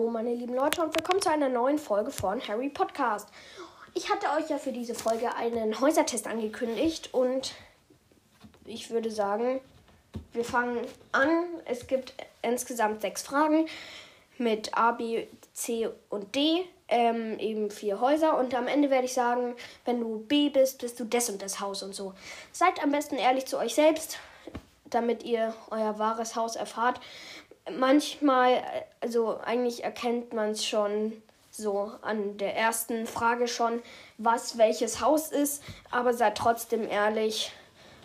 meine lieben Leute, und willkommen zu einer neuen Folge von Harry Podcast. Ich hatte euch ja für diese Folge einen Häusertest angekündigt und ich würde sagen, wir fangen an. Es gibt insgesamt sechs Fragen mit A, B, C und D, ähm, eben vier Häuser. Und am Ende werde ich sagen, wenn du B bist, bist du das und das Haus und so. Seid am besten ehrlich zu euch selbst, damit ihr euer wahres Haus erfahrt manchmal, also eigentlich erkennt man es schon so an der ersten Frage schon, was welches Haus ist, aber seid trotzdem ehrlich.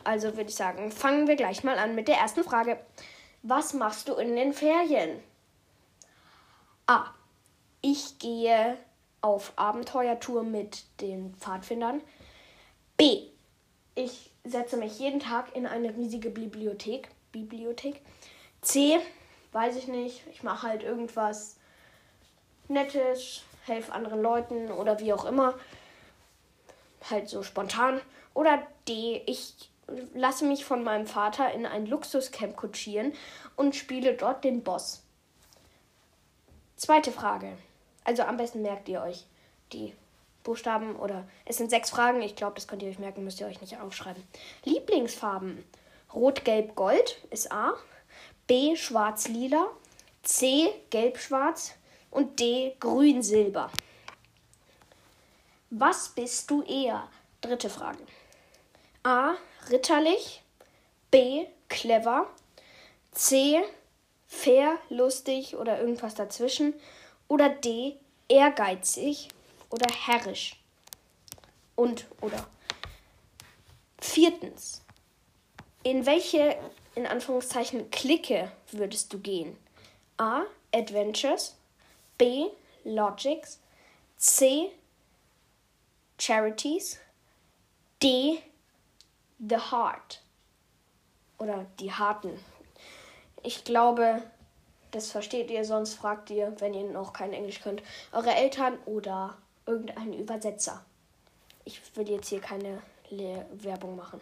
Also würde ich sagen, fangen wir gleich mal an mit der ersten Frage. Was machst du in den Ferien? A. Ich gehe auf Abenteuertour mit den Pfadfindern. B. Ich setze mich jeden Tag in eine riesige Bibliothek. Bibliothek. C weiß ich nicht, ich mache halt irgendwas Nettes, helfe anderen Leuten oder wie auch immer. Halt so spontan. Oder D, ich lasse mich von meinem Vater in ein Luxuscamp kutschieren und spiele dort den Boss. Zweite Frage. Also am besten merkt ihr euch die Buchstaben oder es sind sechs Fragen. Ich glaube, das könnt ihr euch merken, müsst ihr euch nicht aufschreiben. Lieblingsfarben. Rot, Gelb, Gold ist A. B schwarz-lila, C gelb-schwarz und D grün-silber. Was bist du eher? Dritte Frage. A. Ritterlich. B. Clever. C. Fair, lustig oder irgendwas dazwischen. Oder D. Ehrgeizig oder herrisch. Und oder. Viertens. In welche in Anführungszeichen Clique würdest du gehen? A. Adventures. B. Logics. C. Charities. D. The Heart. Oder die Harten. Ich glaube, das versteht ihr, sonst fragt ihr, wenn ihr noch kein Englisch könnt, eure Eltern oder irgendeinen Übersetzer. Ich will jetzt hier keine Le Werbung machen.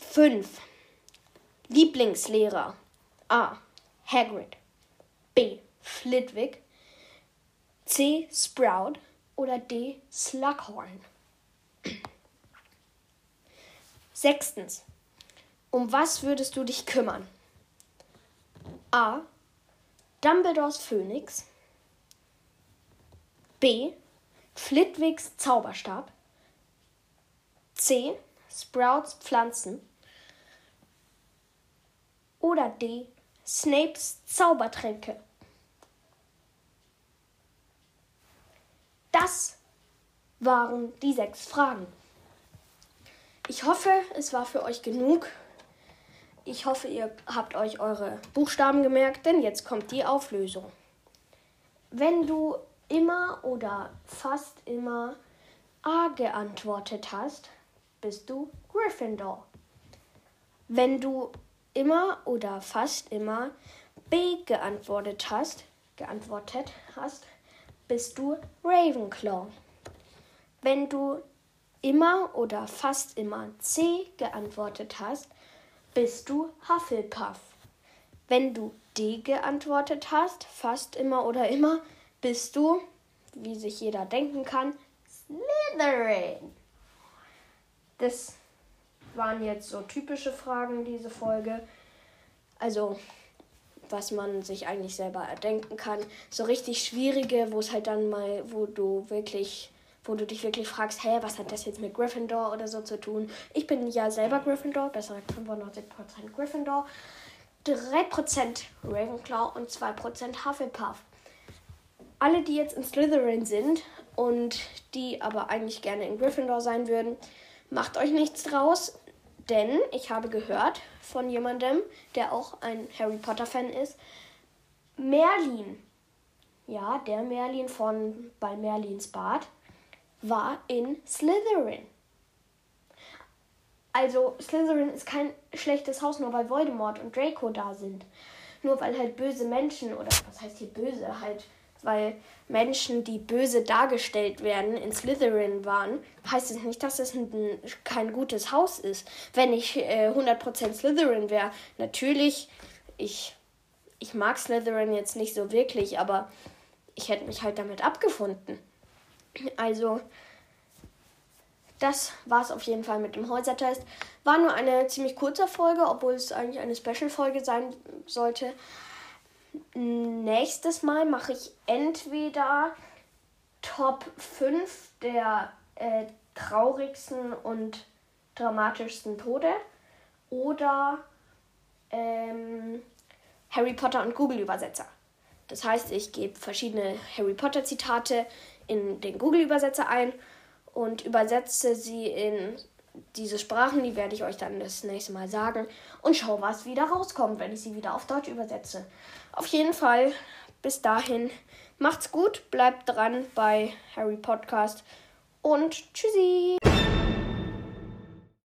5. Lieblingslehrer. A. Hagrid. B. Flitwick. C. Sprout. Oder D. Slughorn. Sechstens. Um was würdest du dich kümmern? A. Dumbledores Phönix. B. Flitwicks Zauberstab. C. Sprouts Pflanzen. Oder D. Snapes Zaubertränke. Das waren die sechs Fragen. Ich hoffe, es war für euch genug. Ich hoffe, ihr habt euch eure Buchstaben gemerkt, denn jetzt kommt die Auflösung. Wenn du immer oder fast immer A geantwortet hast, bist du Gryffindor. Wenn du immer oder fast immer B geantwortet hast, geantwortet hast, bist du Ravenclaw. Wenn du immer oder fast immer C geantwortet hast, bist du Hufflepuff. Wenn du D geantwortet hast, fast immer oder immer, bist du, wie sich jeder denken kann, Slytherin. Das waren jetzt so typische Fragen, diese Folge. Also, was man sich eigentlich selber erdenken kann. So richtig schwierige, wo es halt dann mal, wo du wirklich, wo du dich wirklich fragst, hä, was hat das jetzt mit Gryffindor oder so zu tun? Ich bin ja selber Gryffindor, besser gesagt 95% Gryffindor, 3% Ravenclaw und 2% Hufflepuff. Alle, die jetzt in Slytherin sind und die aber eigentlich gerne in Gryffindor sein würden, macht euch nichts draus. Denn ich habe gehört von jemandem, der auch ein Harry Potter-Fan ist, Merlin, ja, der Merlin von bei Merlins Bad, war in Slytherin. Also Slytherin ist kein schlechtes Haus, nur weil Voldemort und Draco da sind. Nur weil halt böse Menschen, oder was heißt hier böse, halt weil Menschen, die böse dargestellt werden, in Slytherin waren, heißt es nicht, dass es ein, kein gutes Haus ist. Wenn ich äh, 100% Slytherin wäre, natürlich, ich ich mag Slytherin jetzt nicht so wirklich, aber ich hätte mich halt damit abgefunden. Also, das war es auf jeden Fall mit dem Häusertest. War nur eine ziemlich kurze Folge, obwohl es eigentlich eine Special-Folge sein sollte. Nächstes Mal mache ich entweder Top 5 der äh, traurigsten und dramatischsten Tode oder ähm, Harry Potter und Google-Übersetzer. Das heißt, ich gebe verschiedene Harry Potter-Zitate in den Google-Übersetzer ein und übersetze sie in diese Sprachen, die werde ich euch dann das nächste Mal sagen und schau, was wieder rauskommt, wenn ich sie wieder auf Deutsch übersetze. Auf jeden Fall, bis dahin, macht's gut, bleibt dran bei Harry Podcast und tschüssi!